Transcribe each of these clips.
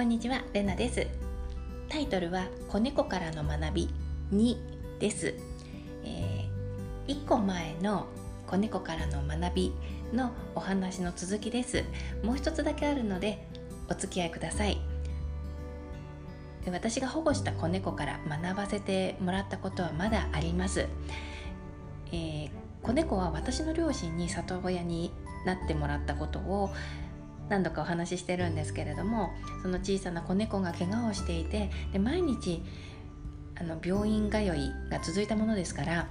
こんにちはレナです。タイトルは子猫からの学び2です、えー、1個前の子猫からの学びのお話の続きです。もう一つだけあるのでお付き合いください。私が保護した子猫から学ばせてもらったことはまだあります、えー、子猫は私の両親に里親になってもらったことを何度かお話ししてるんですけれどもその小さな子猫が怪我をしていてで毎日あの病院通いが続いたものですから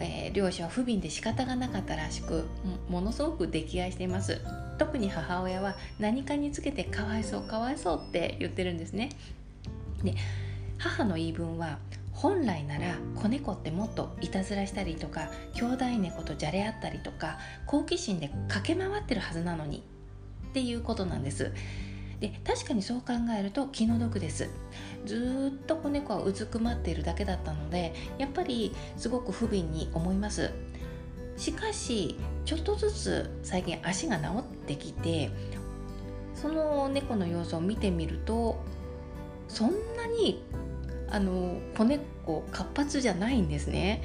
えー、両親は不憫で仕方がなかったらしくものすごく溺愛しています。特に母親は何かにつけてかわいそうかわいそうって言ってるんですね。で母の言い分は本来なら子猫ってもっといたずらしたりとか兄弟猫とじゃれ合ったりとか好奇心で駆け回ってるはずなのにっていうことなんです。で確かにそう考えると気の毒です。ずっと子猫はうずくまっているだけだったのでやっぱりすごく不憫に思います。しかしちょっとずつ最近足が治ってきてその猫の様子を見てみるとそんなにあの子猫活発じゃないんですね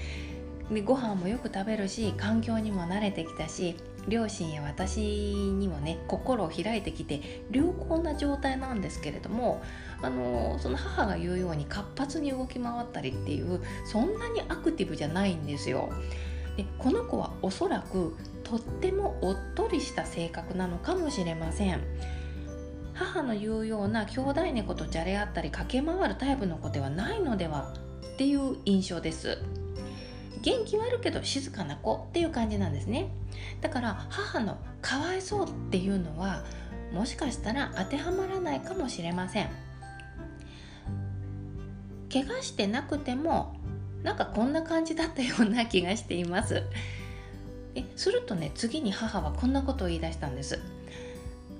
でご飯もよく食べるし環境にも慣れてきたし両親や私にもね心を開いてきて良好な状態なんですけれどもあのその母が言うように活発に動き回ったりっていうそんなにアクティブじゃないんですよ。でこの子はおそらくとってもおっとりした性格なのかもしれません。母の言うような兄弟猫とじゃれ合ったり駆け回るタイプの子ではないのではっていう印象です。元気はあるけど静かな子っていう感じなんですね。だから母のかわいそうっていうのはもしかしたら当てはまらないかもしれません。怪我してなくてもなんかこんな感じだったような気がしています。えするとね次に母はこんなことを言い出したんです。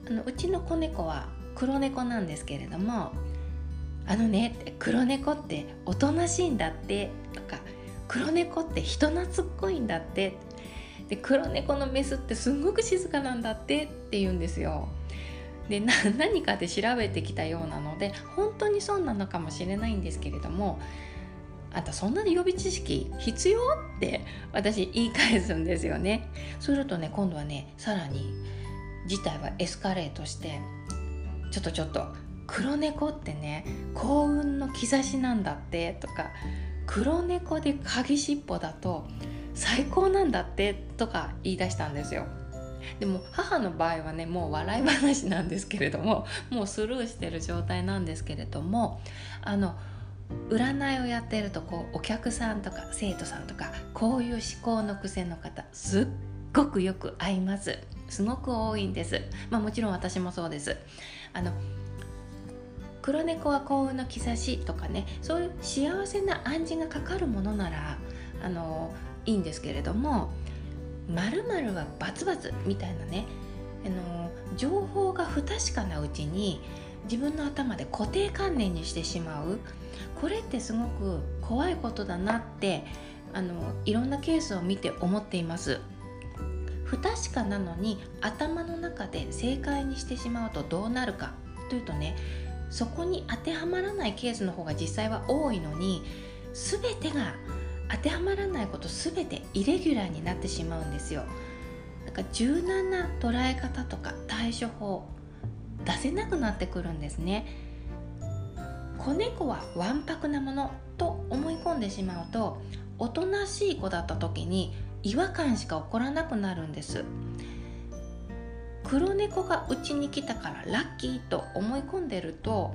あのうちの子猫は黒猫なんですけれどもあのね黒猫っておとなしいんだってとか黒猫って人懐っこいんだってで黒猫のメスってすんごく静かなんだってって言うんですよ。で 何かで調べてきたようなので本当にそうなのかもしれないんですけれどもあんたそんな予備知識必要？って私言い返すんですよね。するとね今度はねさらに事態はエスカレートしてちょっとちょっと黒猫ってね幸運の兆しなんだってとか黒猫で鍵しっぽだと最高なんだってとか言い出したんですよ。でも母の場合はねもう笑い話なんですけれどももうスルーしてる状態なんですけれどもあの占いをやってるとこうお客さんとか生徒さんとかこういう思考の癖の方すっごくよく合います。すごく多いんです。まあもちろん私もそうです。あの黒猫は幸運の兆しとかねそういう幸せな暗示がかかるものならあのいいんですけれども〇〇はバツバツみたいなねあの情報が不確かなうちに自分の頭で固定観念にしてしまう。これってすごく怖いことだなってあのいろんなケースを見て思っています。不確かなのに頭の中で正解にしてしまうとどうなるか。というとねそこに当てはまらないケースの方が実際は多いのに全てが当てはまらないこと全てイレギュラーになってしまうんですよ。だから柔軟な捉え方とか対処法出せなくなってくるんですね。子猫はわんぱくなものと思い込んでしまうとおとなしい子だった時に違和感しか起こらなくなるんです。黒猫がうちに来たからラッキーと思い込んでると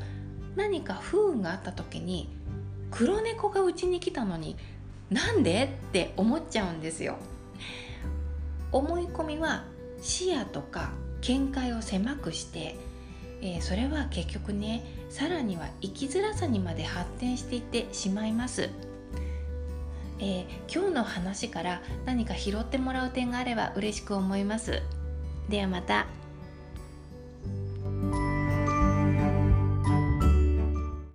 何か不運があった時に黒猫がうちに来たのになんでって思っちゃうんですよ。思い込みは視野とか見解を狭くして、えー、それは結局ねさらには生きづらさにまで発展していってしまいます、えー、今日の話から何か拾ってもらう点があれば嬉しく思いますではまた。